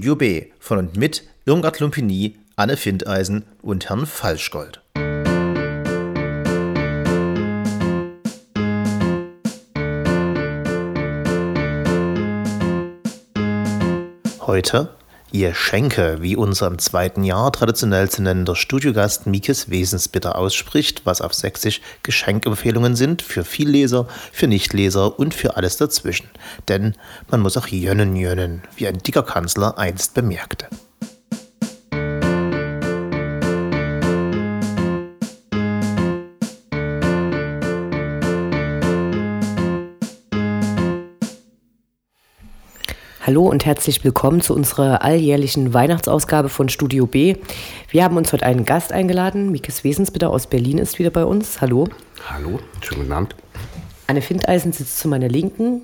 Studio B von und mit Irmgard Lumpini, Anne Findeisen und Herrn Falschgold. Heute Ihr Schenke, wie unser im zweiten Jahr traditionell zu nennender Studiogast Mikes Wesensbitter ausspricht, was auf Sächsisch Geschenkempfehlungen sind für Vielleser, für Nichtleser und für alles dazwischen. Denn man muss auch jönnen jönnen, wie ein dicker Kanzler einst bemerkte. Hallo und herzlich willkommen zu unserer alljährlichen Weihnachtsausgabe von Studio B. Wir haben uns heute einen Gast eingeladen. Mikes Wesensbitter aus Berlin ist wieder bei uns. Hallo. Hallo, schönen guten Abend. Anne Findeisen sitzt zu meiner Linken.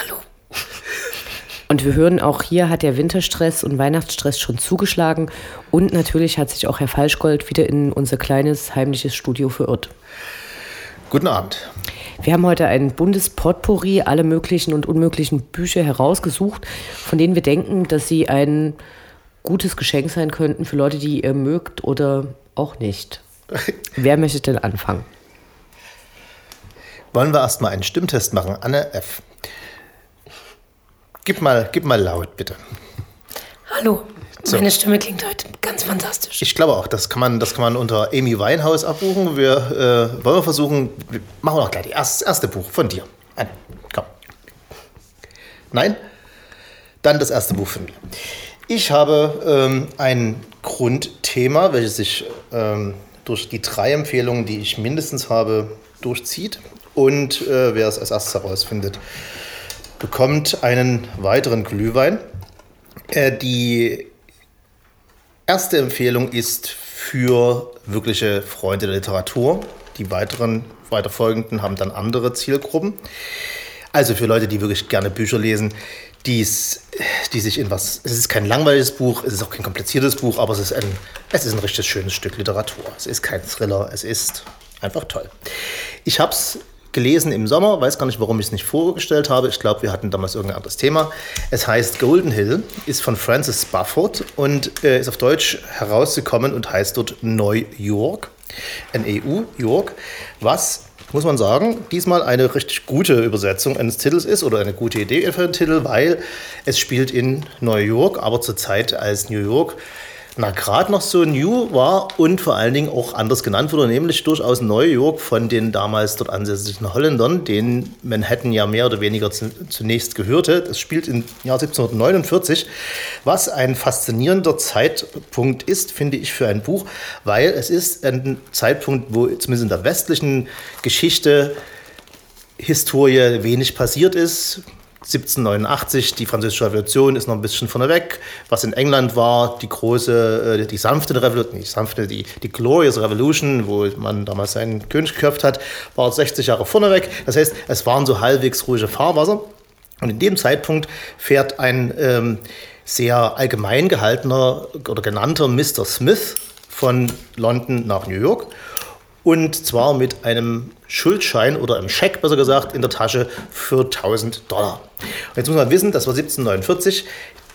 Hallo. Und wir hören auch hier hat der Winterstress und Weihnachtsstress schon zugeschlagen. Und natürlich hat sich auch Herr Falschgold wieder in unser kleines heimliches Studio verirrt. Guten Abend. Wir haben heute ein Bundespotpourri, alle möglichen und unmöglichen Bücher herausgesucht, von denen wir denken, dass sie ein gutes Geschenk sein könnten für Leute, die ihr mögt oder auch nicht. Wer möchte denn anfangen? Wollen wir erstmal einen Stimmtest machen? Anne F. Gib mal, gib mal laut, bitte. Hallo. So. Meine Stimme klingt heute ganz fantastisch. Ich glaube auch, das kann man, das kann man unter Amy Winehouse abbuchen. Wir äh, wollen wir versuchen, wir machen wir doch gleich das erste Buch von dir. An, komm. Nein? Dann das erste Buch von mir. Ich habe ähm, ein Grundthema, welches sich ähm, durch die drei Empfehlungen, die ich mindestens habe, durchzieht. Und äh, wer es als erstes herausfindet, bekommt einen weiteren Glühwein. Äh, die erste Empfehlung ist für wirkliche Freunde der Literatur. Die weiteren, weiterfolgenden haben dann andere Zielgruppen. Also für Leute, die wirklich gerne Bücher lesen, die's, die sich in was. Es ist kein langweiliges Buch, es ist auch kein kompliziertes Buch, aber es ist ein, es ist ein richtig schönes Stück Literatur. Es ist kein Thriller, es ist einfach toll. Ich habe es gelesen im Sommer, weiß gar nicht, warum ich es nicht vorgestellt habe. Ich glaube, wir hatten damals irgendein anderes Thema. Es heißt Golden Hill, ist von Francis Bufford und äh, ist auf Deutsch herausgekommen und heißt dort New York, NEU, York, was muss man sagen, diesmal eine richtig gute Übersetzung eines Titels ist oder eine gute Idee für den Titel, weil es spielt in New York, aber zur Zeit als New York na, gerade noch so new war und vor allen Dingen auch anders genannt wurde, nämlich durchaus New York von den damals dort ansässigen Holländern, denen Manhattan ja mehr oder weniger zunächst gehörte. Das spielt im Jahr 1749, was ein faszinierender Zeitpunkt ist, finde ich, für ein Buch, weil es ist ein Zeitpunkt, wo zumindest in der westlichen Geschichte Historie wenig passiert ist 1789, die Französische Revolution ist noch ein bisschen vorneweg. Was in England war, die große, äh, die sanfte Revolution, nicht sanfte, die, die Glorious Revolution, wo man damals seinen König geköpft hat, war 60 Jahre vorneweg. Das heißt, es waren so halbwegs ruhige Fahrwasser. Und in dem Zeitpunkt fährt ein ähm, sehr allgemein gehaltener oder genannter Mr. Smith von London nach New York und zwar mit einem Schuldschein oder einem Scheck, besser gesagt, in der Tasche für 1000 Dollar. Und jetzt muss man wissen, das war 1749.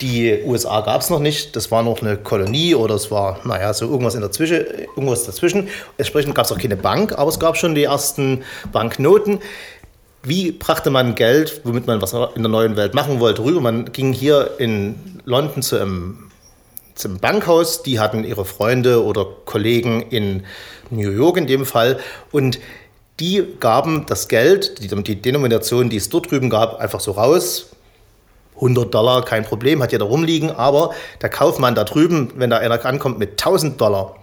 Die USA gab es noch nicht. Das war noch eine Kolonie oder es war, naja, so irgendwas, in dazwischen, irgendwas dazwischen. Entsprechend gab es auch keine Bank, aber es gab schon die ersten Banknoten. Wie brachte man Geld, womit man was in der neuen Welt machen wollte, rüber? Man ging hier in London zu einem, zum Bankhaus. Die hatten ihre Freunde oder Kollegen in New York in dem Fall. Und die gaben das Geld, die, die Denomination, die es dort drüben gab, einfach so raus. 100 Dollar, kein Problem, hat ja da rumliegen. Aber der Kaufmann da drüben, wenn da einer ankommt mit 1000 Dollar,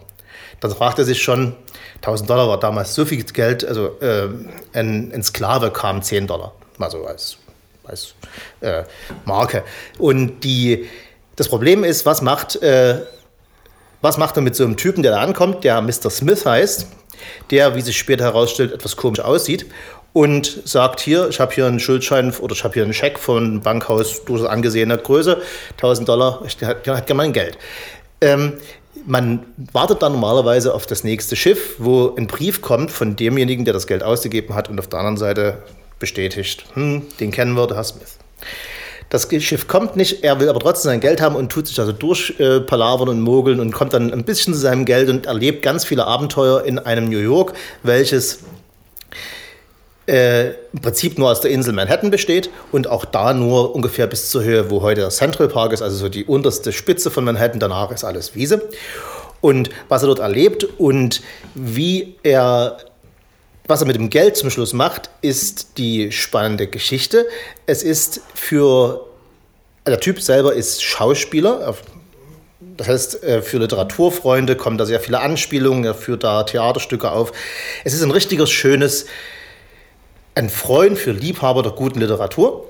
dann fragt er sich schon, 1000 Dollar war damals so viel Geld, also äh, ein, ein, Sklave kam 10 Dollar, mal so als, als äh, Marke. Und die, das Problem ist, was macht äh, was macht er mit so einem Typen, der da ankommt, der Mr. Smith heißt, der, wie sich später herausstellt, etwas komisch aussieht und sagt hier, ich habe hier einen Schuldschein oder ich habe hier einen Scheck von Bankhaus durchaus angesehener Größe, 1000 Dollar, ich, hat, hat gerne mein Geld. Ähm, man wartet dann normalerweise auf das nächste Schiff, wo ein Brief kommt von demjenigen, der das Geld ausgegeben hat und auf der anderen Seite bestätigt, hm, den kennen wir, der Herr Smith. Das Schiff kommt nicht, er will aber trotzdem sein Geld haben und tut sich also durchpalavern äh, und mogeln und kommt dann ein bisschen zu seinem Geld und erlebt ganz viele Abenteuer in einem New York, welches äh, im Prinzip nur aus der Insel Manhattan besteht und auch da nur ungefähr bis zur Höhe, wo heute der Central Park ist, also so die unterste Spitze von Manhattan. Danach ist alles Wiese. Und was er dort erlebt und wie er was er mit dem Geld zum Schluss macht, ist die spannende Geschichte. Es ist für der Typ selber ist Schauspieler. Das heißt, äh, für Literaturfreunde kommen da sehr viele Anspielungen, er führt da Theaterstücke auf. Es ist ein richtiges, schönes ein Freund für Liebhaber der guten Literatur.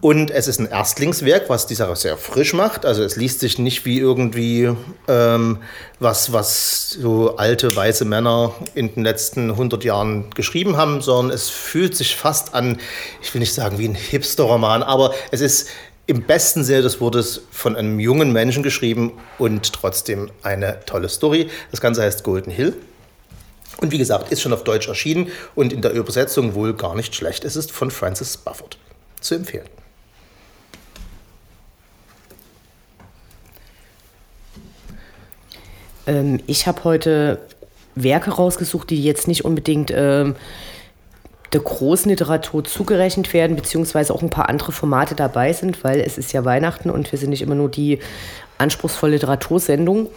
Und es ist ein Erstlingswerk, was die Sache sehr frisch macht. Also es liest sich nicht wie irgendwie ähm, was, was so alte weiße Männer in den letzten 100 Jahren geschrieben haben, sondern es fühlt sich fast an, ich will nicht sagen wie ein Hipster-Roman, aber es ist im besten Sinne des Wortes von einem jungen Menschen geschrieben und trotzdem eine tolle Story. Das Ganze heißt Golden Hill. Und wie gesagt, ist schon auf Deutsch erschienen und in der Übersetzung wohl gar nicht schlecht. Es ist von Francis Bufford zu empfehlen. Ähm, ich habe heute Werke rausgesucht, die jetzt nicht unbedingt ähm, der großen Literatur zugerechnet werden, beziehungsweise auch ein paar andere Formate dabei sind, weil es ist ja Weihnachten und wir sind nicht immer nur die anspruchsvolle Literatursendung.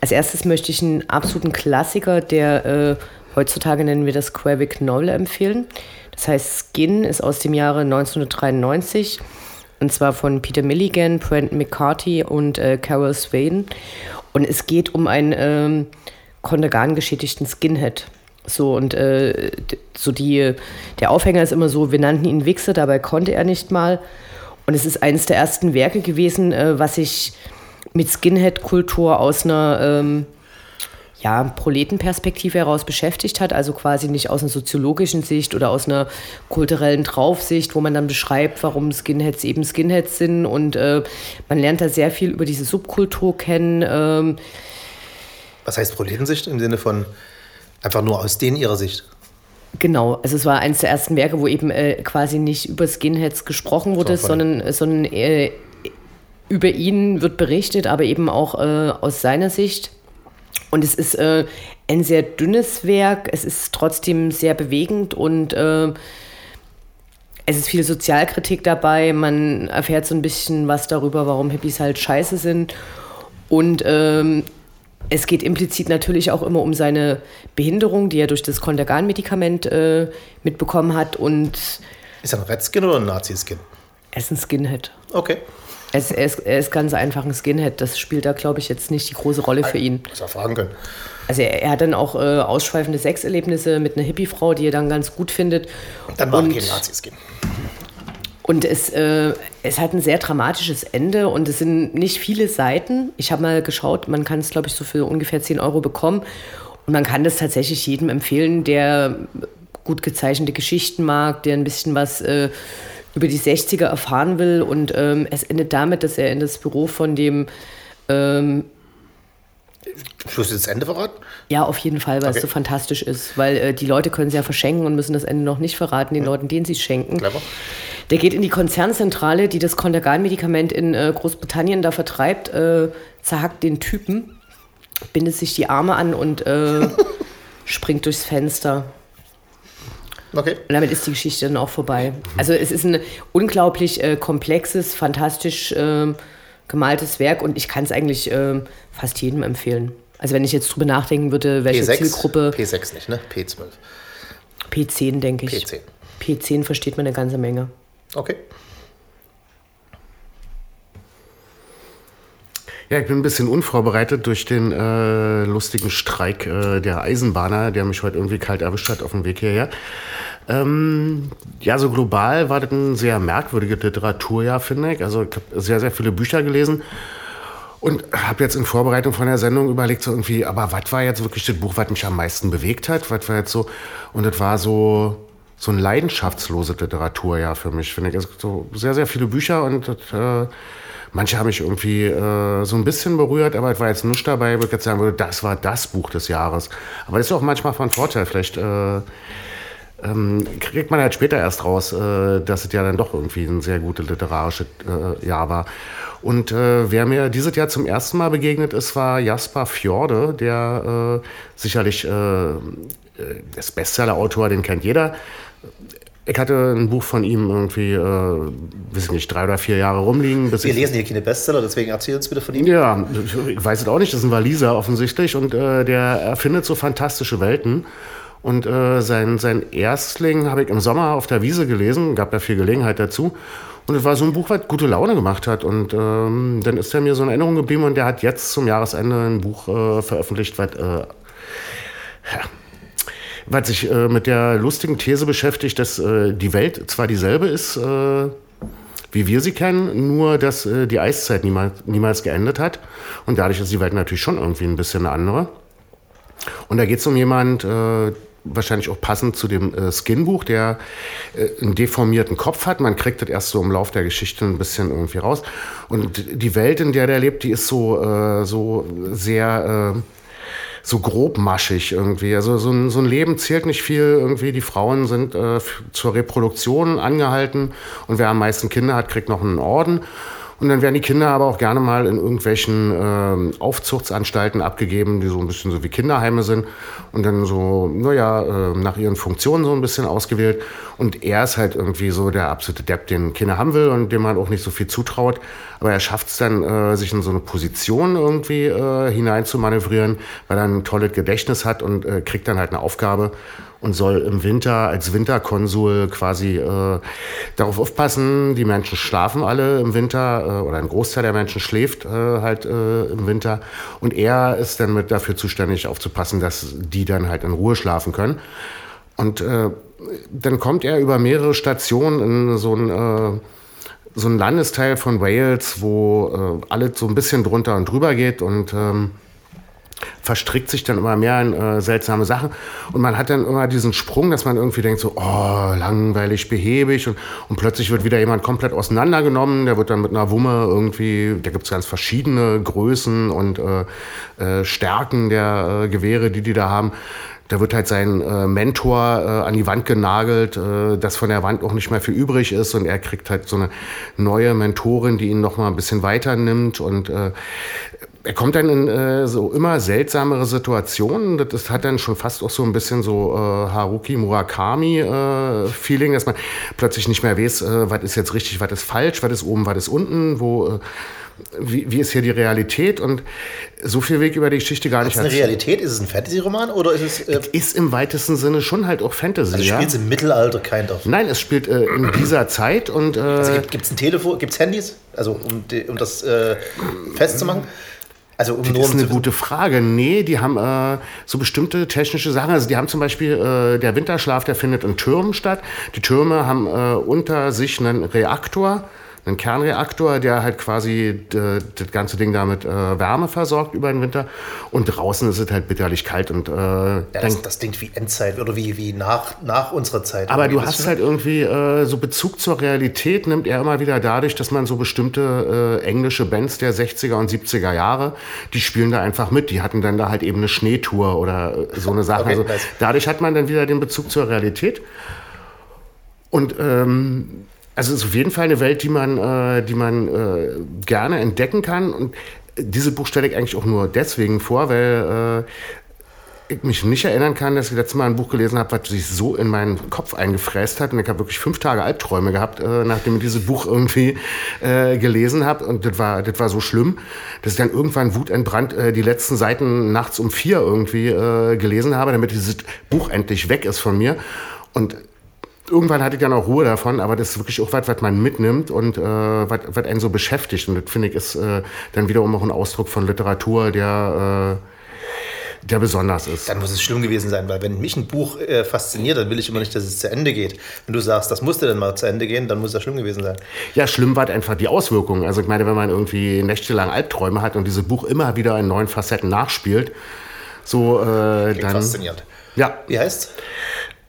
Als erstes möchte ich einen absoluten Klassiker, der äh, heutzutage nennen wir das Graphic Novel empfehlen. Das heißt, Skin ist aus dem Jahre 1993 und zwar von Peter Milligan, Brent McCarthy und äh, Carol Swain. Und es geht um einen ähm, Kontergan geschädigten Skinhead. So und äh, so die, der Aufhänger ist immer so, wir nannten ihn Wichser, dabei konnte er nicht mal. Und es ist eines der ersten Werke gewesen, äh, was ich mit Skinhead-Kultur aus einer ähm, ja, Proletenperspektive heraus beschäftigt hat, also quasi nicht aus einer soziologischen Sicht oder aus einer kulturellen Draufsicht, wo man dann beschreibt, warum Skinheads eben Skinheads sind und äh, man lernt da sehr viel über diese Subkultur kennen. Ähm. Was heißt Proletensicht im Sinne von einfach nur aus denen ihrer Sicht? Genau, also es war eines der ersten Werke, wo eben äh, quasi nicht über Skinheads gesprochen wurde, so, sondern, sondern äh, über ihn wird berichtet, aber eben auch äh, aus seiner Sicht. Und es ist äh, ein sehr dünnes Werk, es ist trotzdem sehr bewegend und äh, es ist viel Sozialkritik dabei. Man erfährt so ein bisschen was darüber, warum Hippies halt scheiße sind. Und ähm, es geht implizit natürlich auch immer um seine Behinderung, die er durch das Kontergan-Medikament äh, mitbekommen hat. Und ist er ein Redskin oder ein Nazi-Skin? Er ist ein Skinhead. Okay. Es, er, ist, er ist ganz einfach ein Skinhead. Das spielt da, glaube ich, jetzt nicht die große Rolle für ihn. Was er fragen können. Also er, er, hat dann auch äh, ausschweifende Sexerlebnisse mit einer Hippie-Frau, die er dann ganz gut findet. Dann war er kein Nazi-Skin. Und es, äh, es hat ein sehr dramatisches Ende und es sind nicht viele Seiten. Ich habe mal geschaut, man kann es, glaube ich, so für ungefähr 10 Euro bekommen. Und man kann das tatsächlich jedem empfehlen, der gut gezeichnete Geschichten mag, der ein bisschen was äh, über die 60er erfahren will. Und ähm, es endet damit, dass er in das Büro von dem. Ähm, Schluss das Ende verraten? Ja, auf jeden Fall, weil okay. es so fantastisch ist. Weil äh, die Leute können es ja verschenken und müssen das Ende noch nicht verraten, den mhm. Leuten, denen sie es schenken. Clever. Der geht in die Konzernzentrale, die das Kontergan-Medikament in äh, Großbritannien da vertreibt, äh, zerhackt den Typen, bindet sich die Arme an und äh, springt durchs Fenster. Okay. Und damit ist die Geschichte dann auch vorbei. Also es ist ein unglaublich äh, komplexes, fantastisch äh, gemaltes Werk und ich kann es eigentlich äh, fast jedem empfehlen. Also wenn ich jetzt drüber nachdenken würde, welche P6, Zielgruppe... P6 nicht, ne? P12. P10, denke ich. P10. P10 versteht man eine ganze Menge. Okay. Ja, ich bin ein bisschen unvorbereitet durch den äh, lustigen Streik äh, der Eisenbahner, der mich heute irgendwie kalt erwischt hat auf dem Weg hierher. Ähm, ja, so global war das ein sehr merkwürdiges Literaturjahr, finde ich. Also ich habe sehr, sehr viele Bücher gelesen und habe jetzt in Vorbereitung von der Sendung überlegt, so irgendwie, aber was war jetzt wirklich das Buch, was mich am meisten bewegt hat? Was war jetzt so? Und das war so so ein leidenschaftsloses Literaturjahr für mich, finde ich. Also so sehr, sehr viele Bücher und das, äh, Manche haben mich irgendwie äh, so ein bisschen berührt, aber es war jetzt nicht dabei, wo ich jetzt sagen würde, das war das Buch des Jahres. Aber das ist auch manchmal von Vorteil. Vielleicht äh, ähm, kriegt man halt später erst raus, äh, dass es ja dann doch irgendwie ein sehr gutes literarisches äh, Jahr war. Und äh, wer mir dieses Jahr zum ersten Mal begegnet ist, war Jasper Fjorde, der äh, sicherlich äh, das Bestseller-Autor, den kennt jeder. Ich hatte ein Buch von ihm irgendwie, äh, weiß ich nicht, drei oder vier Jahre rumliegen. Wir lesen hier keine Bestseller, deswegen erzähl uns bitte von ihm. Ja, ich weiß es auch nicht, das ist ein Waliser offensichtlich und äh, der erfindet so fantastische Welten. Und äh, sein, sein Erstling habe ich im Sommer auf der Wiese gelesen, gab ja viel Gelegenheit dazu. Und es war so ein Buch, was gute Laune gemacht hat. Und ähm, dann ist er mir so in Erinnerung geblieben und der hat jetzt zum Jahresende ein Buch äh, veröffentlicht, was äh, was sich äh, mit der lustigen These beschäftigt, dass äh, die Welt zwar dieselbe ist, äh, wie wir sie kennen, nur dass äh, die Eiszeit niemals, niemals geendet hat. Und dadurch ist die Welt natürlich schon irgendwie ein bisschen eine andere. Und da geht es um jemand, äh, wahrscheinlich auch passend zu dem äh, Skin-Buch, der einen deformierten Kopf hat. Man kriegt das erst so im Lauf der Geschichte ein bisschen irgendwie raus. Und die Welt, in der der lebt, die ist so, so sehr so grobmaschig irgendwie. Also so ein, so ein Leben zählt nicht viel irgendwie. Die Frauen sind äh, zur Reproduktion angehalten und wer am meisten Kinder hat, kriegt noch einen Orden. Und dann werden die Kinder aber auch gerne mal in irgendwelchen äh, Aufzuchtsanstalten abgegeben, die so ein bisschen so wie Kinderheime sind und dann so, naja, äh, nach ihren Funktionen so ein bisschen ausgewählt. Und er ist halt irgendwie so der absolute Depp, den Kinder haben will und dem man auch nicht so viel zutraut. Aber er schafft es dann, äh, sich in so eine Position irgendwie äh, hinein weil er ein tolles Gedächtnis hat und äh, kriegt dann halt eine Aufgabe und soll im Winter als Winterkonsul quasi äh, darauf aufpassen, die Menschen schlafen alle im Winter äh, oder ein Großteil der Menschen schläft äh, halt äh, im Winter und er ist dann mit dafür zuständig aufzupassen, dass die dann halt in Ruhe schlafen können. Und äh, dann kommt er über mehrere Stationen in so ein äh, so ein Landesteil von Wales, wo alles so ein bisschen drunter und drüber geht und ähm, verstrickt sich dann immer mehr in äh, seltsame Sachen. Und man hat dann immer diesen Sprung, dass man irgendwie denkt so, oh, langweilig, behäbig. Und, und plötzlich wird wieder jemand komplett auseinandergenommen. Der wird dann mit einer Wumme irgendwie, da gibt es ganz verschiedene Größen und äh, äh, Stärken der äh, Gewehre, die die da haben. Da wird halt sein äh, Mentor äh, an die Wand genagelt, äh, dass von der Wand auch nicht mehr viel übrig ist und er kriegt halt so eine neue Mentorin, die ihn noch mal ein bisschen weiter nimmt und äh, er kommt dann in äh, so immer seltsamere Situationen. Das hat dann schon fast auch so ein bisschen so äh, Haruki Murakami äh, Feeling, dass man plötzlich nicht mehr weiß, äh, was ist jetzt richtig, was ist falsch, was ist oben, was ist unten, wo äh, wie, wie ist hier die Realität und so viel Weg über die Geschichte gar nicht. Ist es eine Realität? Ist es ein Fantasy-Roman oder ist es? Äh ist im weitesten Sinne schon halt auch Fantasy. Also spielt es im Mittelalter kind of? Nein, es spielt äh, in dieser Zeit und. Äh, also gibt es ein Telefon, gibt es Handys, also um, um das äh, festzumachen? Also um das ist eine gute Frage. Nee, die haben äh, so bestimmte technische Sachen. Also die haben zum Beispiel äh, der Winterschlaf, der findet in Türmen statt. Die Türme haben äh, unter sich einen Reaktor einen Kernreaktor, der halt quasi das ganze Ding damit äh, Wärme versorgt über den Winter. Und draußen ist es halt bitterlich kalt. Und, äh, ja, das, das klingt wie Endzeit oder wie, wie nach, nach unserer Zeit. Aber du hast halt irgendwie äh, so Bezug zur Realität, nimmt er immer wieder dadurch, dass man so bestimmte äh, englische Bands der 60er und 70er Jahre, die spielen da einfach mit. Die hatten dann da halt eben eine Schneetour oder äh, so eine Sache. Okay, also, dadurch hat man dann wieder den Bezug zur Realität. Und ähm, also es ist auf jeden Fall eine Welt, die man, äh, die man äh, gerne entdecken kann. Und diese Buch stelle ich eigentlich auch nur deswegen vor, weil äh, ich mich nicht erinnern kann, dass ich letztes Mal ein Buch gelesen habe, was sich so in meinen Kopf eingefräst hat. Und ich habe wirklich fünf Tage Albträume gehabt, äh, nachdem ich dieses Buch irgendwie äh, gelesen habe. Und das war, das war so schlimm, dass ich dann irgendwann wutentbrannt äh, die letzten Seiten nachts um vier irgendwie äh, gelesen habe, damit dieses Buch endlich weg ist von mir. Und irgendwann hatte ich dann auch Ruhe davon, aber das ist wirklich auch was, was man mitnimmt und äh, was, einen so beschäftigt. Und das finde ich ist äh, dann wiederum auch ein Ausdruck von Literatur, der, äh, der besonders ist. Dann muss es schlimm gewesen sein, weil wenn mich ein Buch äh, fasziniert, dann will ich immer nicht, dass es zu Ende geht. Wenn du sagst, das musste dann mal zu Ende gehen, dann muss das schlimm gewesen sein. Ja, schlimm war einfach die Auswirkungen. Also ich meine, wenn man irgendwie nächtelang Albträume hat und dieses Buch immer wieder in neuen Facetten nachspielt, so äh, dann. Faszinierend. Ja. Wie heißt's?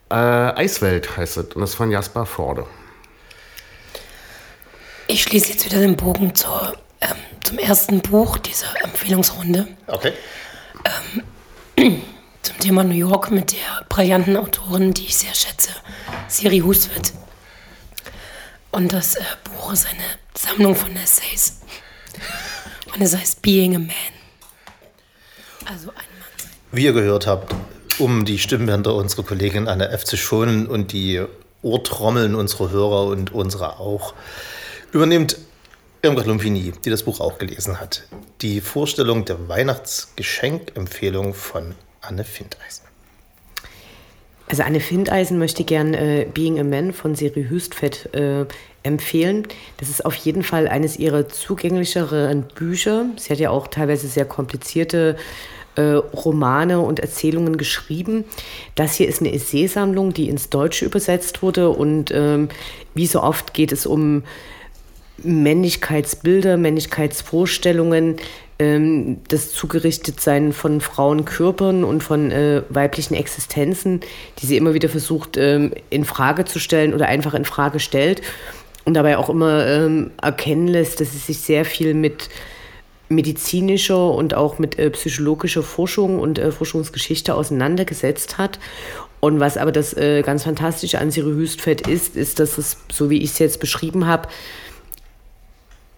Äh, Eiswelt heißt es und das ist von Jasper Forde. Ich schließe jetzt wieder den Bogen zur, ähm, zum ersten Buch dieser Empfehlungsrunde. Okay. Ähm, zum Thema New York mit der brillanten Autorin, die ich sehr schätze, Siri Hustvedt. Und das äh, Buch ist eine Sammlung von Essays. Und es heißt Being a Man. Also ein Mann. Wie ihr gehört habt, um die Stimmbänder unserer Kollegin Anne F. zu schonen und die Ohrtrommeln unserer Hörer und unserer auch, übernimmt Irmgard Lumpini, die das Buch auch gelesen hat, die Vorstellung der Weihnachtsgeschenkempfehlung von Anne Findeisen. Also Anne Findeisen möchte gern äh, Being a Man von Siri Hüstfett äh, empfehlen. Das ist auf jeden Fall eines ihrer zugänglicheren Bücher. Sie hat ja auch teilweise sehr komplizierte äh, Romane und Erzählungen geschrieben. Das hier ist eine Essaysammlung, die ins Deutsche übersetzt wurde und ähm, wie so oft geht es um Männlichkeitsbilder, Männlichkeitsvorstellungen, ähm, das Zugerichtetsein von Frauenkörpern und von äh, weiblichen Existenzen, die sie immer wieder versucht ähm, in Frage zu stellen oder einfach in Frage stellt und dabei auch immer ähm, erkennen lässt, dass sie sich sehr viel mit medizinischer und auch mit äh, psychologischer Forschung und äh, Forschungsgeschichte auseinandergesetzt hat. Und was aber das äh, ganz Fantastische an Siri Hüstfeld ist, ist, dass es, so wie ich es jetzt beschrieben habe,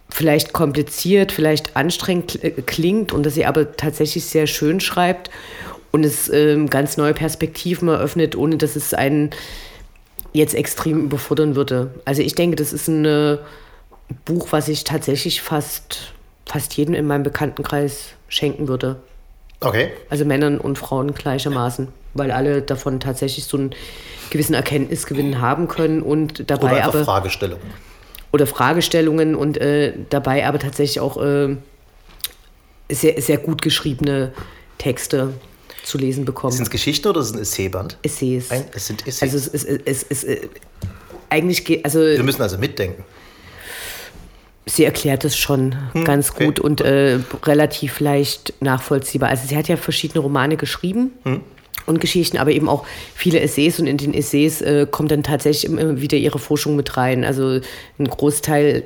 vielleicht kompliziert, vielleicht anstrengend klingt und dass sie aber tatsächlich sehr schön schreibt und es ähm, ganz neue Perspektiven eröffnet, ohne dass es einen jetzt extrem überfordern würde. Also ich denke, das ist ein äh, Buch, was ich tatsächlich fast, fast jedem in meinem Bekanntenkreis schenken würde. Okay. Also Männern und Frauen gleichermaßen, weil alle davon tatsächlich so einen gewissen Erkenntnisgewinn haben können und dabei Oder aber Fragestellungen oder Fragestellungen und äh, dabei aber tatsächlich auch äh, sehr, sehr gut geschriebene Texte zu lesen bekommen. Sind es Geschichten oder ist es ein Essayband? Essays. Ein, es sind Essays. Also es, es, es, es, es eigentlich geht, also Wir müssen also mitdenken. Sie erklärt es schon hm, ganz okay. gut und äh, relativ leicht nachvollziehbar. Also sie hat ja verschiedene Romane geschrieben. Hm und Geschichten, aber eben auch viele Essays und in den Essays äh, kommt dann tatsächlich immer wieder ihre Forschung mit rein. Also ein Großteil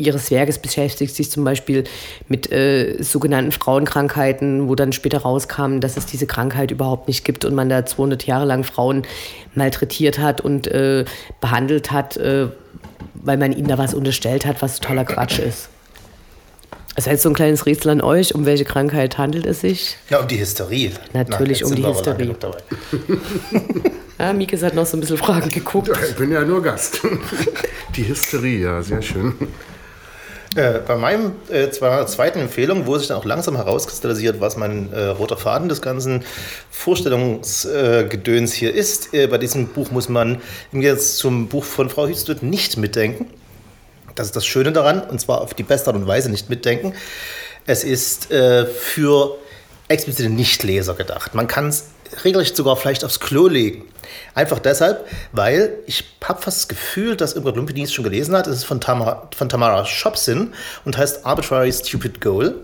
ihres Werkes beschäftigt sich zum Beispiel mit äh, sogenannten Frauenkrankheiten, wo dann später rauskam, dass es diese Krankheit überhaupt nicht gibt und man da 200 Jahre lang Frauen malträtiert hat und äh, behandelt hat, äh, weil man ihnen da was unterstellt hat, was totaler Quatsch ist. Das heißt, so ein kleines Rätsel an euch, um welche Krankheit handelt es sich? Ja, um die Hysterie. Natürlich Na, um die Hysterie. ja, Mikes hat noch so ein bisschen Fragen geguckt. Ich bin ja nur Gast. Die Hysterie, ja, sehr schön. Äh, bei meinem äh, zweiten Empfehlung, wo sich dann auch langsam herauskristallisiert, was mein äh, roter Faden des ganzen Vorstellungsgedöns hier ist. Äh, bei diesem Buch muss man im Gegensatz zum Buch von Frau Hüstwit nicht mitdenken. Das ist das Schöne daran, und zwar auf die beste Art und Weise nicht mitdenken. Es ist äh, für explizite Nichtleser gedacht. Man kann es regelrecht sogar vielleicht aufs Klo legen. Einfach deshalb, weil ich habe fast das Gefühl, dass Irmgard Lumpini es schon gelesen hat. Es ist von Tamara, von Tamara Shopsin und heißt Arbitrary Stupid Goal.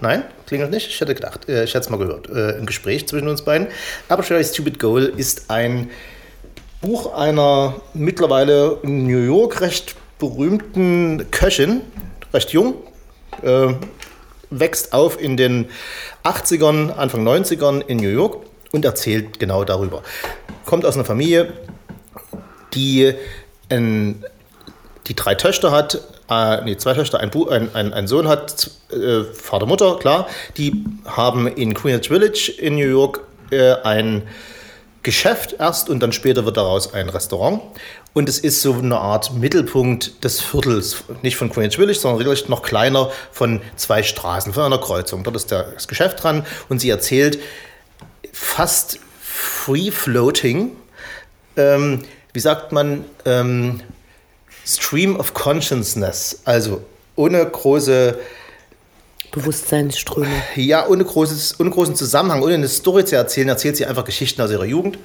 Nein, klingelt nicht. Ich hätte gedacht, äh, ich hätte es mal gehört äh, im Gespräch zwischen uns beiden. Arbitrary Stupid Goal ist ein Buch einer mittlerweile in New York recht berühmten Köchin, recht jung, äh, wächst auf in den 80ern, Anfang 90ern in New York und erzählt genau darüber. Kommt aus einer Familie, die ein, die drei Töchter hat, äh, nee, zwei Töchter, ein, ein, ein, ein Sohn hat, äh, Vater, Mutter, klar. Die haben in Greenwich Village in New York äh, ein Geschäft erst und dann später wird daraus ein Restaurant. Und es ist so eine Art Mittelpunkt des Viertels, nicht von Greenwich Village, sondern wirklich noch kleiner von zwei Straßen, von einer Kreuzung. Dort ist das Geschäft dran und sie erzählt fast free-floating, ähm, wie sagt man, ähm, Stream of Consciousness, also ohne große Bewusstseinsströme. Ja, ohne, großes, ohne großen Zusammenhang, ohne eine Story zu erzählen, erzählt sie einfach Geschichten aus ihrer Jugend.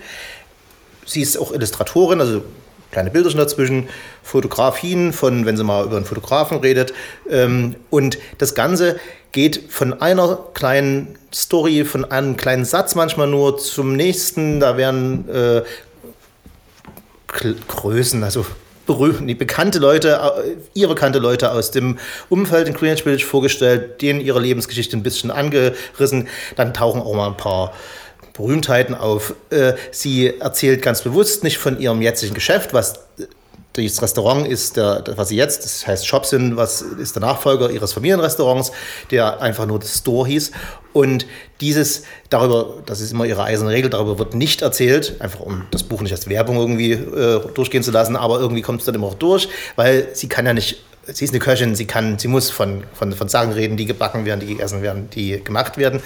Sie ist auch Illustratorin, also kleine Bilderchen dazwischen, Fotografien von, wenn sie mal über einen Fotografen redet. Ähm, und das Ganze geht von einer kleinen Story, von einem kleinen Satz manchmal nur zum nächsten. Da werden äh, Größen, also berühmte, bekannte Leute, äh, ihre bekannte Leute aus dem Umfeld in Greenwich Village vorgestellt, denen ihre Lebensgeschichte ein bisschen angerissen. Dann tauchen auch mal ein paar Berühmtheiten auf. Äh, sie erzählt ganz bewusst nicht von ihrem jetzigen Geschäft, was das Restaurant ist, der, was sie jetzt, das heißt Shopsin, was ist der Nachfolger ihres Familienrestaurants, der einfach nur das Store hieß. Und dieses, darüber, das ist immer ihre eiserne Regel, darüber wird nicht erzählt, einfach um das Buch nicht als Werbung irgendwie äh, durchgehen zu lassen, aber irgendwie kommt es dann immer auch durch, weil sie kann ja nicht sie ist eine Köchin, sie kann, sie muss von, von, von Sachen reden, die gebacken werden, die gegessen werden, die gemacht werden.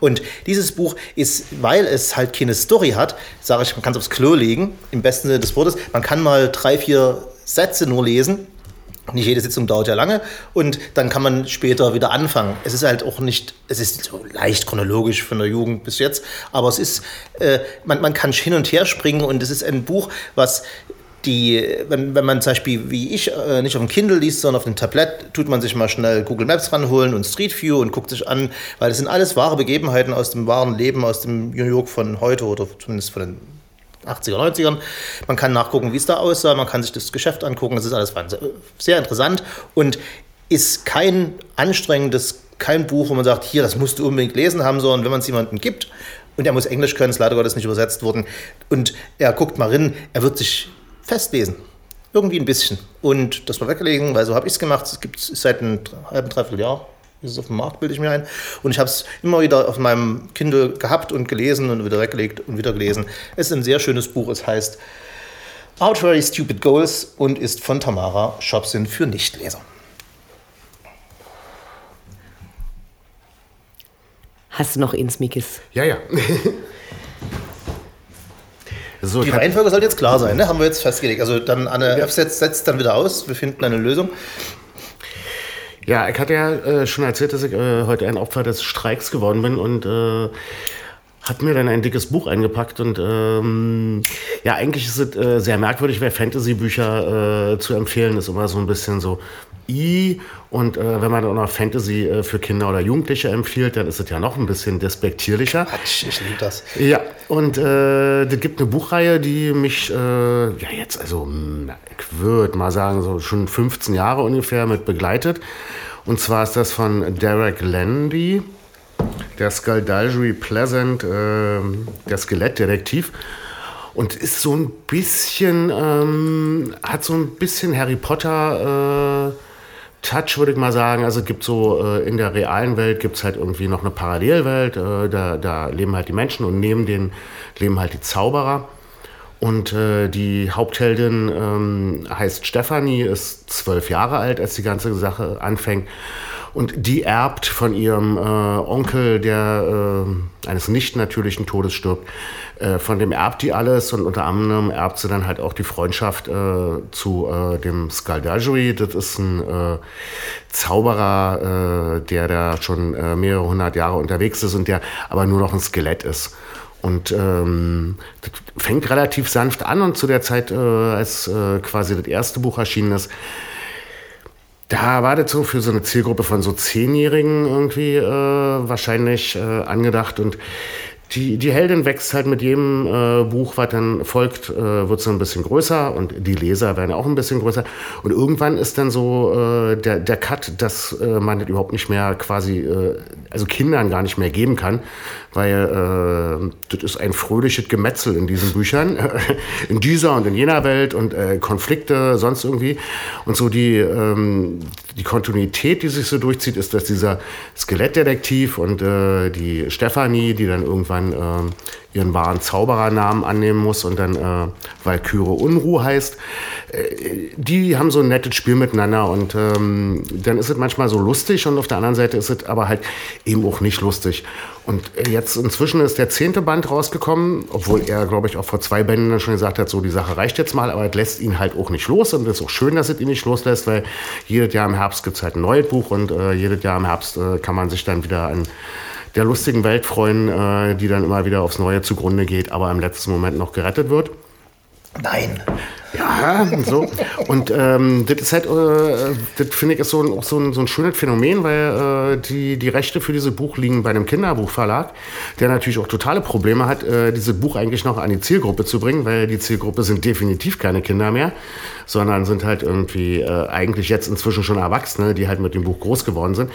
Und dieses Buch ist, weil es halt keine Story hat, sage ich, man kann es aufs Klo legen, im besten Sinne des Wortes. Man kann mal drei, vier Sätze nur lesen. Nicht jede Sitzung dauert ja lange und dann kann man später wieder anfangen. Es ist halt auch nicht, es ist so leicht chronologisch von der Jugend bis jetzt, aber es ist, äh, man, man kann hin und her springen und es ist ein Buch, was die, wenn, wenn man zum Beispiel wie ich äh, nicht auf dem Kindle liest, sondern auf dem Tablet, tut man sich mal schnell Google Maps ranholen und Street View und guckt sich an, weil das sind alles wahre Begebenheiten aus dem wahren Leben, aus dem New York von heute oder zumindest von den 80er, 90ern. Man kann nachgucken, wie es da aussah, man kann sich das Geschäft angucken, das ist alles sehr interessant und ist kein anstrengendes, kein Buch, wo man sagt, hier, das musst du unbedingt lesen haben, sondern wenn man es jemandem gibt, und er muss Englisch können, ist leider Gottes nicht übersetzt worden, und er guckt mal rein, er wird sich festlesen. Irgendwie ein bisschen. Und das mal weglegen, weil so habe ich es gemacht. Es gibt seit einem halben, dreiviertel Jahr ist es auf dem Markt, bilde ich mir ein. Und ich habe es immer wieder auf meinem Kindle gehabt und gelesen und wieder weggelegt und wieder gelesen. Es ist ein sehr schönes Buch. Es heißt Outright Stupid Goals und ist von Tamara Schopsin für Nichtleser. Hast du noch ins Mikis? Ja, ja. So, die Reihenfolge sollte jetzt klar sein, ne? haben wir jetzt festgelegt. Also dann Anne F setzt, setzt dann wieder aus, wir finden eine Lösung. Ja, ich hatte ja äh, schon erzählt, dass ich äh, heute ein Opfer des Streiks geworden bin und äh, hat mir dann ein dickes Buch eingepackt und ähm, ja, eigentlich ist es äh, sehr merkwürdig, weil Fantasy-Bücher äh, zu empfehlen ist immer so ein bisschen so I und äh, wenn man dann auch noch Fantasy äh, für Kinder oder Jugendliche empfiehlt, dann ist es ja noch ein bisschen despektierlicher. Quatsch, ich liebe das. Ja, und äh, es gibt eine Buchreihe, die mich, äh, ja jetzt, also ich würde mal sagen, so schon 15 Jahre ungefähr mit begleitet. Und zwar ist das von Derek Landy, der Skullduggery Pleasant, äh, der Skelettdetektiv. Und ist so ein bisschen, ähm, hat so ein bisschen Harry Potter äh, Touch, würde ich mal sagen. Also es gibt so, äh, in der realen Welt gibt es halt irgendwie noch eine Parallelwelt. Äh, da, da leben halt die Menschen und neben denen leben halt die Zauberer. Und äh, die Hauptheldin ähm, heißt Stephanie, ist zwölf Jahre alt, als die ganze Sache anfängt. Und die erbt von ihrem äh, Onkel, der äh, eines nicht natürlichen Todes stirbt. Äh, von dem erbt die alles und unter anderem erbt sie dann halt auch die Freundschaft äh, zu äh, dem Skaldajui. Das ist ein äh, Zauberer, der da schon mehrere hundert Jahre unterwegs ist und der aber nur noch ein Skelett ist. Und ähm, das fängt relativ sanft an und zu der Zeit, als quasi das erste Buch erschienen ist, da war das so für so eine Zielgruppe von so Zehnjährigen irgendwie äh, wahrscheinlich äh, angedacht und die, die Heldin wächst halt mit jedem äh, Buch, was dann folgt, äh, wird so ein bisschen größer und die Leser werden auch ein bisschen größer. Und irgendwann ist dann so äh, der, der Cut, dass äh, man das überhaupt nicht mehr quasi, äh, also Kindern gar nicht mehr geben kann, weil äh, das ist ein fröhliches Gemetzel in diesen Büchern, in dieser und in jener Welt und äh, Konflikte sonst irgendwie. Und so die, ähm, die Kontinuität, die sich so durchzieht, ist, dass dieser Skelettdetektiv und äh, die Stefanie, die dann irgendwann äh, ihren wahren Zauberernamen annehmen muss und dann äh, Valkyrie Unruh heißt. Äh, die haben so ein nettes Spiel miteinander und ähm, dann ist es manchmal so lustig und auf der anderen Seite ist es aber halt eben auch nicht lustig. Und äh, jetzt inzwischen ist der zehnte Band rausgekommen, obwohl er, glaube ich, auch vor zwei Bänden schon gesagt hat, so die Sache reicht jetzt mal, aber es lässt ihn halt auch nicht los und es ist auch schön, dass es ihn nicht loslässt, weil jedes Jahr im Herbst gibt es halt ein neues Buch und äh, jedes Jahr im Herbst äh, kann man sich dann wieder an der lustigen Welt freuen, äh, die dann immer wieder aufs Neue zugrunde geht, aber im letzten Moment noch gerettet wird. Nein. Ja, so. Und ähm, das ist halt, äh, das finde ich ist so, auch so ein, so ein schönes Phänomen, weil äh, die, die Rechte für dieses Buch liegen bei einem Kinderbuchverlag, der natürlich auch totale Probleme hat, äh, dieses Buch eigentlich noch an die Zielgruppe zu bringen, weil die Zielgruppe sind definitiv keine Kinder mehr, sondern sind halt irgendwie äh, eigentlich jetzt inzwischen schon Erwachsene, die halt mit dem Buch groß geworden sind.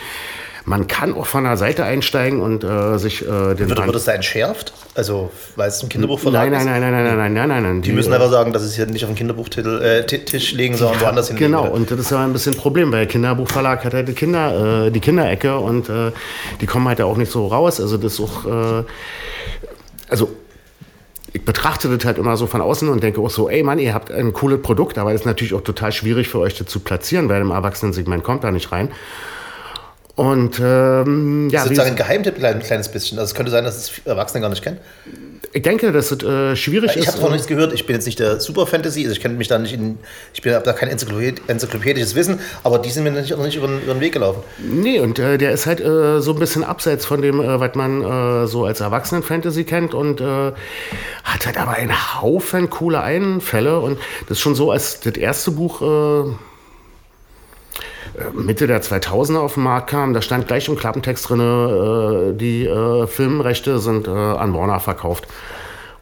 Man kann auch von der Seite einsteigen und äh, sich äh, den Wird, Band- wird es da entschärft? Also, weil es ein Kinderbuchverlag Nein, nein, ist? nein, nein, nein, nein, nein, nein, nein, nein. Die müssen einfach sagen, dass sie es hier nicht auf den Kinderbuchtitel äh, Ti- Tisch legen, sondern woanders hinlegen. Genau, und das ist ja ein bisschen ein Problem, weil der Kinderbuchverlag hat halt die, Kinder, äh, die Kinderecke und äh, die kommen halt auch nicht so raus. Also das ist auch, äh, also ich betrachte das halt immer so von außen und denke auch so, ey Mann, ihr habt ein cooles Produkt, aber es ist natürlich auch total schwierig für euch das zu platzieren, weil im Erwachsenensegment kommt da nicht rein. Und ähm, ja, wie, Sozusagen ein Geheimtipp, ein klein- kleines bisschen. Also, es könnte sein, dass es Erwachsene gar nicht kennen. ich denke, dass es äh, schwierig Ich ist. habe noch nichts gehört. Ich bin jetzt nicht der Super Fantasy, also ich kenne mich da nicht in. Ich habe da kein Enzyklopäd, enzyklopädisches Wissen, aber die sind mir nicht, noch nicht über, den- über den Weg gelaufen. Nee, und äh, der ist halt äh, so ein bisschen abseits von dem, äh, was man äh, so als Erwachsenen-Fantasy kennt und äh, hat halt aber einen Haufen coole Einfälle und das ist schon so, als das erste Buch äh, äh, Mitte der 2000er auf den Markt kam, da stand gleich im Klappentext drin, äh, die äh, Filmrechte sind äh, an Warner verkauft.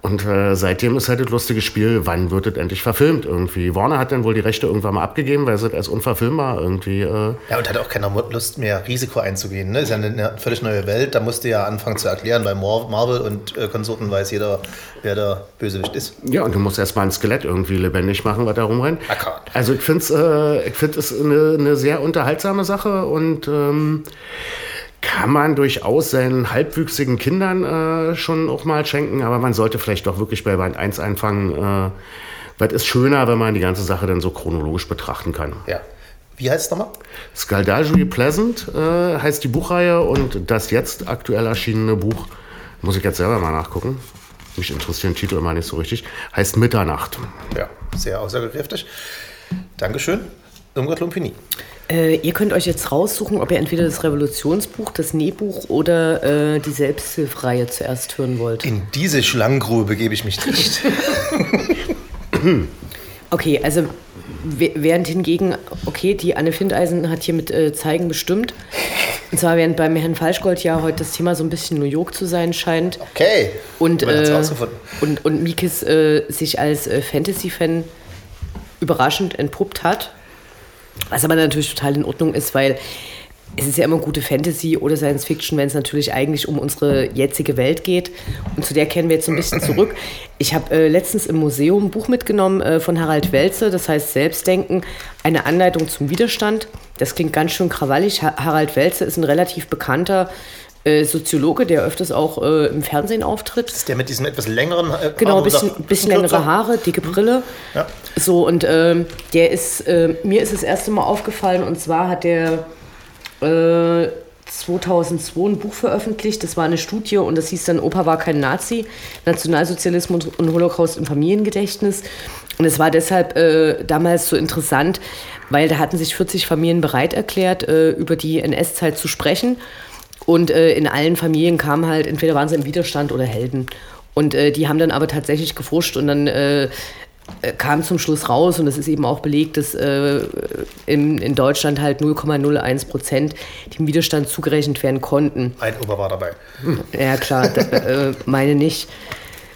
Und äh, seitdem ist halt das lustige Spiel, wann wird es endlich verfilmt irgendwie. Warner hat dann wohl die Rechte irgendwann mal abgegeben, weil es als unverfilmbar irgendwie... Äh, Ja, und hat auch keiner Lust mehr, Risiko einzugehen. Ne? Ist ja eine, eine völlig neue Welt. Da musst du ja anfangen zu erklären, weil Mar- Marvel und äh, Konsorten weiß jeder, wer der Bösewicht ist. Ja, und du musst erstmal ein Skelett irgendwie lebendig machen, was da rumrennt. Also ich finde es äh, ich find es eine, eine sehr unterhaltsame Sache und ähm, kann man durchaus seinen halbwüchsigen Kindern äh, schon auch mal schenken, aber man sollte vielleicht doch wirklich bei Band 1 anfangen. Äh, was ist schöner, wenn man die ganze Sache dann so chronologisch betrachten kann. Ja. Wie heißt es nochmal? Skaldalgery Pleasant äh, heißt die Buchreihe und das jetzt aktuell erschienene Buch, muss ich jetzt selber mal nachgucken, mich interessieren Titel immer nicht so richtig, heißt Mitternacht. Ja, sehr aussagekräftig. Dankeschön. Irmgard Lumpini. Äh, ihr könnt euch jetzt raussuchen, ob ihr entweder das Revolutionsbuch, das Nähbuch oder äh, die Selbsthilfreihe zuerst hören wollt. In diese Schlangengrube begebe ich mich nicht. Okay, also während hingegen, okay, die Anne Findeisen hat hier mit äh, Zeigen bestimmt. Und zwar während beim Herrn Falschgold ja heute das Thema so ein bisschen New York zu sein scheint. Okay. Und, äh, und, und Mikis äh, sich als äh, Fantasy-Fan überraschend entpuppt hat. Was aber natürlich total in Ordnung ist, weil es ist ja immer gute Fantasy oder Science Fiction, wenn es natürlich eigentlich um unsere jetzige Welt geht. Und zu der kehren wir jetzt so ein bisschen zurück. Ich habe äh, letztens im Museum ein Buch mitgenommen äh, von Harald Welze, das heißt Selbstdenken, eine Anleitung zum Widerstand. Das klingt ganz schön krawallig. Ha Harald Welze ist ein relativ bekannter äh, Soziologe, der öfters auch äh, im Fernsehen auftritt. Ist der mit diesem etwas längeren äh, Genau, bisschen, bisschen längere Haare, dicke Brille. Ja. So, und ähm, der ist, äh, mir ist das erste Mal aufgefallen, und zwar hat der äh, 2002 ein Buch veröffentlicht, das war eine Studie und das hieß dann Opa war kein Nazi, Nationalsozialismus und Holocaust im Familiengedächtnis. Und es war deshalb äh, damals so interessant, weil da hatten sich 40 Familien bereit erklärt, äh, über die NS-Zeit zu sprechen. Und äh, in allen Familien kamen halt, entweder waren sie im Widerstand oder Helden. Und äh, die haben dann aber tatsächlich geforscht und dann äh, äh, kam zum Schluss raus, und das ist eben auch belegt, dass äh, in, in Deutschland halt 0,01 Prozent dem Widerstand zugerechnet werden konnten. Ein Ober war dabei. Ja, klar, da, äh, meine nicht.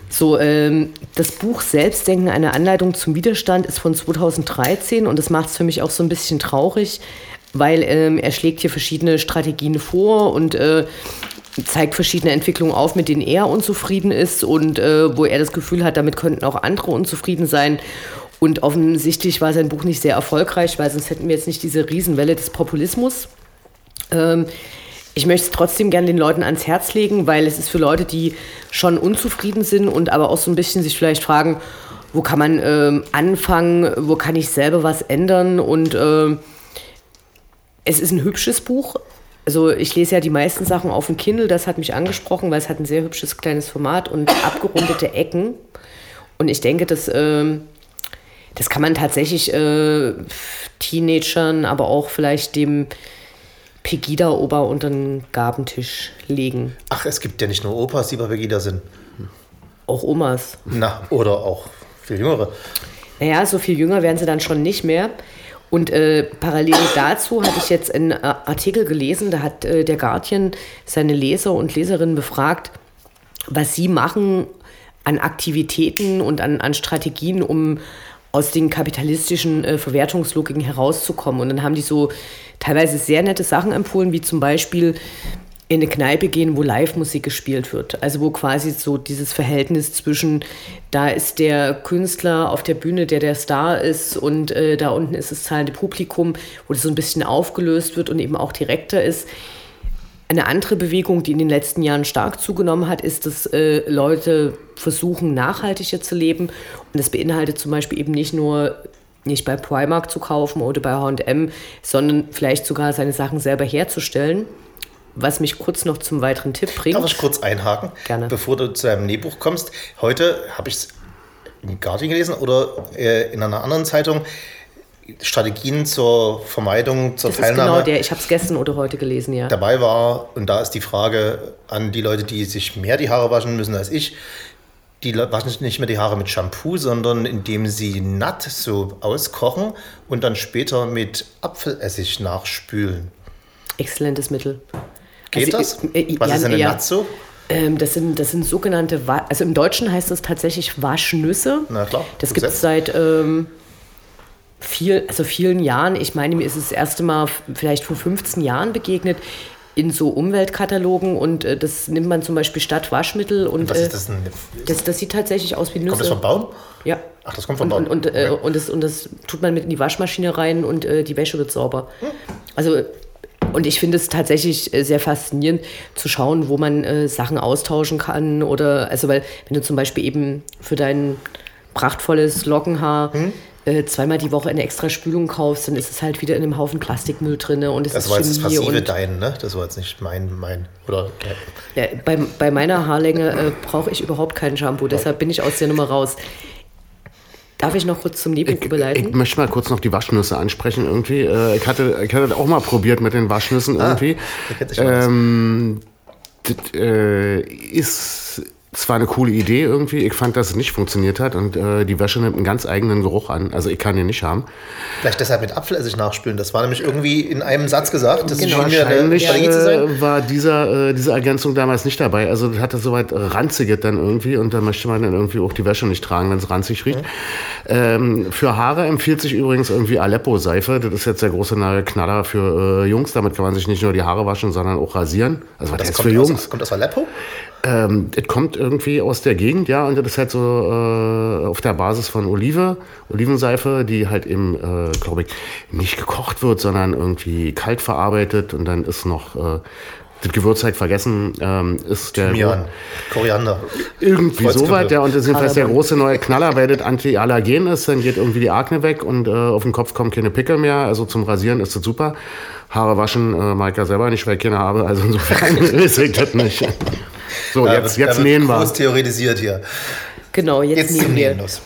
So, ähm, das Buch Selbstdenken, eine Anleitung zum Widerstand, ist von 2013 und das macht es für mich auch so ein bisschen traurig, weil ähm, er schlägt hier verschiedene Strategien vor und äh, zeigt verschiedene Entwicklungen auf, mit denen er unzufrieden ist und äh, wo er das Gefühl hat, damit könnten auch andere unzufrieden sein. Und offensichtlich war sein Buch nicht sehr erfolgreich, weil sonst hätten wir jetzt nicht diese Riesenwelle des Populismus. Ähm, ich möchte es trotzdem gerne den Leuten ans Herz legen, weil es ist für Leute, die schon unzufrieden sind und aber auch so ein bisschen sich vielleicht fragen, wo kann man ähm, anfangen, wo kann ich selber was ändern und ähm, es ist ein hübsches Buch. Also ich lese ja die meisten Sachen auf dem Kindle, das hat mich angesprochen, weil es hat ein sehr hübsches kleines Format und abgerundete Ecken. Und ich denke, dass ähm, das kann man tatsächlich äh, Teenagern, aber auch vielleicht dem Pegida-Ober unter den Gabentisch legen. Ach, es gibt ja nicht nur Opas, die bei Pegida sind. Auch Omas. Na, oder auch viel jüngere. Naja, so viel jünger werden sie dann schon nicht mehr. Und äh, parallel dazu hatte ich jetzt einen äh, Artikel gelesen, da hat äh, der Guardian seine Leser und Leserinnen befragt, was sie machen an Aktivitäten und an, an Strategien, um aus den kapitalistischen äh, Verwertungslogiken herauszukommen. Und dann haben die so teilweise sehr nette Sachen empfohlen, wie zum Beispiel in eine Kneipe gehen, wo Live-Musik gespielt wird. Also wo quasi so dieses Verhältnis zwischen, da ist der Künstler auf der Bühne, der der Star ist und äh, da unten ist das zahlende Publikum, wo das so ein bisschen aufgelöst wird und eben auch direkter ist. Eine andere Bewegung, die in den letzten Jahren stark zugenommen hat, ist, dass äh, Leute versuchen, nachhaltiger zu leben. Und das beinhaltet zum Beispiel eben nicht nur nicht bei Primark zu kaufen oder bei H&M, sondern vielleicht sogar seine Sachen selber herzustellen. Was mich kurz noch zum weiteren Tipp bringt. Darf ich kurz einhaken? Gerne. Bevor du zu deinem Nähbuch kommst. Heute habe ich es im Guardian gelesen oder äh, in einer anderen Zeitung. Strategien zur Vermeidung, zur das Teilnahme. genau der, ich habe es gestern oder heute gelesen, ja. dabei war, und da ist die Frage an die Leute, die sich mehr die Haare waschen müssen als ich, die waschen nicht mehr die Haare mit Shampoo, sondern indem sie natt so auskochen und dann später mit Apfelessig nachspülen. Exzellentes Mittel. Geht Also, das? äh, äh, Was ja, ist denn ja. Natzo? Ähm, das, sind, das sind sogenannte, also im Deutschen heißt das tatsächlich Waschnüsse. Na klar, Das gibt es seit ähm, viel, also vielen Jahren. Ich meine, mir ist es das erste Mal vielleicht vor 15 Jahren begegnet in so Umweltkatalogen und äh, das nimmt man zum Beispiel statt Waschmittel und Was äh, ist das denn? das, das sieht tatsächlich aus wie Nüsse. Kommt das vom Baum? Ja. Ach, das kommt vom und, Baum. Und, und, äh, Okay. und, das, und das tut man mit in die Waschmaschine rein und äh, die Wäsche wird sauber. Hm. Also, und ich finde es tatsächlich äh, sehr faszinierend zu schauen, wo man äh, Sachen austauschen kann. Oder, also, weil, wenn du zum Beispiel eben für dein prachtvolles Lockenhaar Hm. äh, zweimal die Woche eine extra Spülung kaufst, dann ist es halt wieder in einem Haufen Plastikmüll drin und es Das ist war jetzt das Chemie passive und Dein, ne? Das war jetzt nicht mein, mein. Oder ja, bei, bei meiner Haarlänge äh, brauche ich überhaupt kein Shampoo, deshalb bin ich aus der Nummer raus. Darf ich noch kurz zum Nebenbuch Ich überleiten? möchte mal kurz noch die Waschnüsse ansprechen irgendwie. Äh, Ich hatte, ich hatte das auch mal probiert mit den Waschnüssen irgendwie. kennt sich aus. Ähm, das äh, ist zwar eine coole Idee irgendwie, ich fand, dass es nicht funktioniert hat und äh, die Wäsche nimmt einen ganz eigenen Geruch an. Also ich kann den nicht haben. vielleicht deshalb mit Apfelessig nachspülen. Das war nämlich irgendwie in einem Satz gesagt. Das Genau. Wahrscheinlich äh, war dieser, äh, diese Ergänzung damals nicht dabei. Also das hatte soweit ranziges dann irgendwie und da möchte man dann irgendwie auch die Wäsche nicht tragen, wenn es ranzig riecht. Ähm, für Haare empfiehlt sich übrigens irgendwie Aleppo-Seife. Das ist jetzt der große neue Knaller für äh, Jungs. Damit kann man sich nicht nur die Haare waschen, sondern auch rasieren. Also was Das heißt für aus, Jungs. kommt aus Aleppo? Ähm, das kommt irgendwie aus der Gegend, ja, und das ist halt so äh, auf der Basis von Olive, Olivenseife, die halt eben, äh, glaube ich, nicht gekocht wird, sondern irgendwie kalt verarbeitet und dann ist noch äh, das Gewürz halt vergessen, ähm, ist der Mian. Koriander. irgendwie Kreuzkümmel. so weit, ja, und das ist jedenfalls der große neue Knaller, weil das Antiallergen ist, dann geht irgendwie die Akne weg und äh, auf den Kopf kommen keine Pickel mehr, also zum Rasieren ist das super. Haare waschen äh, mag ich ja selber nicht, weil ich keine habe, also insofern ich das nicht. So, Da jetzt, wird- jetzt nähen wir. groß theoretisiert hier. Genau, jetzt, Jetzt nehmen wir. Nähen los.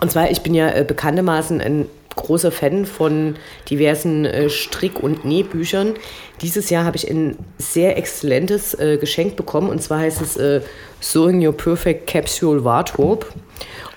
Und zwar, ich bin ja äh, bekanntermaßen ein großer Fan von diversen äh, Strick- und Nähbüchern. Dieses Jahr habe ich ein sehr exzellentes äh, Geschenk bekommen und zwar heißt es äh, Sewing Your Perfect Capsule Wardrobe.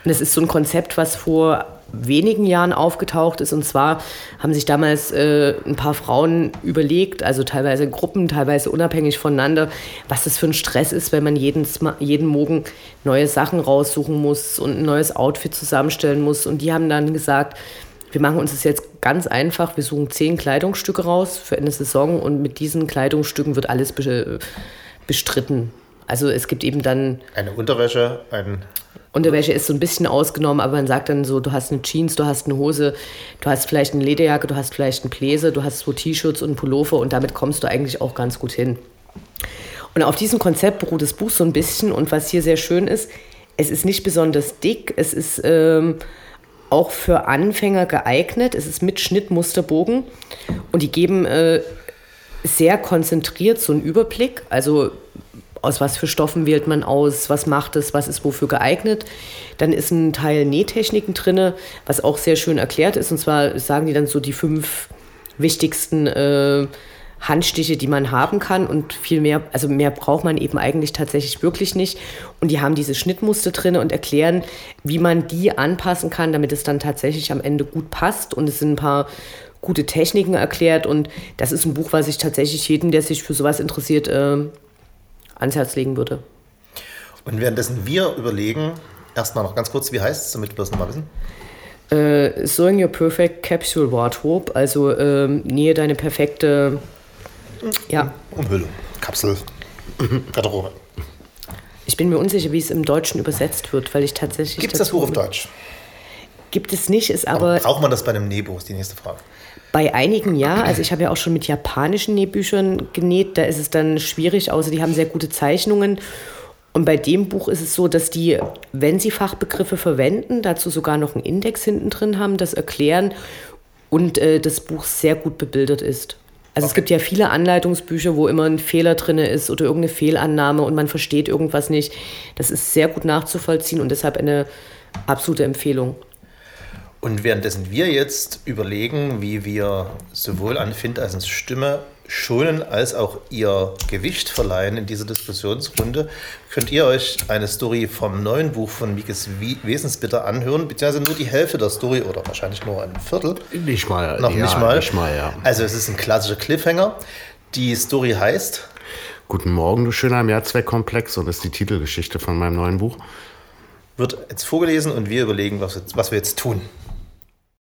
Und es ist so ein Konzept, was vor wenigen Jahren aufgetaucht ist. Und zwar haben sich damals äh, ein paar Frauen überlegt, also teilweise in Gruppen, teilweise unabhängig voneinander, was das für ein Stress ist, wenn man jeden, jeden Morgen neue Sachen raussuchen muss und ein neues Outfit zusammenstellen muss. Und die haben dann gesagt, wir machen uns das jetzt ganz einfach. Wir suchen zehn Kleidungsstücke raus für eine Saison und mit diesen Kleidungsstücken wird alles be bestritten. Also es gibt eben dann Eine Unterwäsche, ein. Unterwäsche ist so ein bisschen ausgenommen, aber man sagt dann so, du hast eine Jeans, du hast eine Hose, du hast vielleicht eine Lederjacke, du hast vielleicht einen Bläser, du hast so T-Shirts und Pullover und damit kommst du eigentlich auch ganz gut hin. Und auf diesem Konzept beruht das Buch so ein bisschen und was hier sehr schön ist, es ist nicht besonders dick, es ist ähm, auch für Anfänger geeignet, es ist mit Schnittmusterbogen und die geben äh, sehr konzentriert so einen Überblick, also aus was für Stoffen wählt man aus, was macht es, was ist wofür geeignet. Dann ist ein Teil Nähtechniken drin, was auch sehr schön erklärt ist. Und zwar sagen die dann so die fünf wichtigsten äh, Handstiche, die man haben kann. Und viel mehr, also mehr braucht man eben eigentlich tatsächlich wirklich nicht. Und die haben diese Schnittmuster drin und erklären, wie man die anpassen kann, damit es dann tatsächlich am Ende gut passt. Und es sind ein paar gute Techniken erklärt. Und das ist ein Buch, was ich tatsächlich jedem, der sich für sowas interessiert, äh, ans Herz legen würde. Und währenddessen wir überlegen, erstmal noch ganz kurz, wie heißt es, damit wir es nochmal wissen? Äh, Sewing Your Perfect Capsule Wardrobe, also ähm, nähe deine perfekte ja, Umhüllung, Kapsel, Garderobe. Ich bin mir unsicher, wie es im Deutschen übersetzt wird, weil ich tatsächlich. Gibt es das Buch auf Deutsch? Gibt es nicht, ist aber Braucht man das bei einem Nähbuch, ist die nächste Frage. bei einigen ja. Also ich habe ja auch schon mit japanischen Nähbüchern genäht, da ist es dann schwierig, außer die haben sehr gute Zeichnungen. Und bei dem Buch ist es so, dass die, wenn sie Fachbegriffe verwenden, dazu sogar noch einen Index hinten drin haben, das erklären und äh, das Buch sehr gut bebildert ist. Also es gibt ja viele Anleitungsbücher, wo immer ein Fehler drin ist oder irgendeine Fehlannahme und man versteht irgendwas nicht. Das ist sehr gut nachzuvollziehen und deshalb eine absolute Empfehlung. Und währenddessen wir jetzt überlegen, wie wir sowohl an Findeisens Stimme schonen als auch ihr Gewicht verleihen in dieser Diskussionsrunde, könnt ihr euch eine Story vom neuen Buch von Mikes Wesensbitter anhören, beziehungsweise nur die Hälfte der Story oder wahrscheinlich nur ein Viertel. Nicht mal. Noch ja, nicht mal. Nicht mal, ja. Also es ist ein klassischer Cliffhanger. Die Story heißt Guten Morgen, du schöner Mehrzweckkomplex und das ist die Titelgeschichte von meinem neuen Buch. wird jetzt vorgelesen und wir überlegen, was, jetzt, was wir jetzt tun.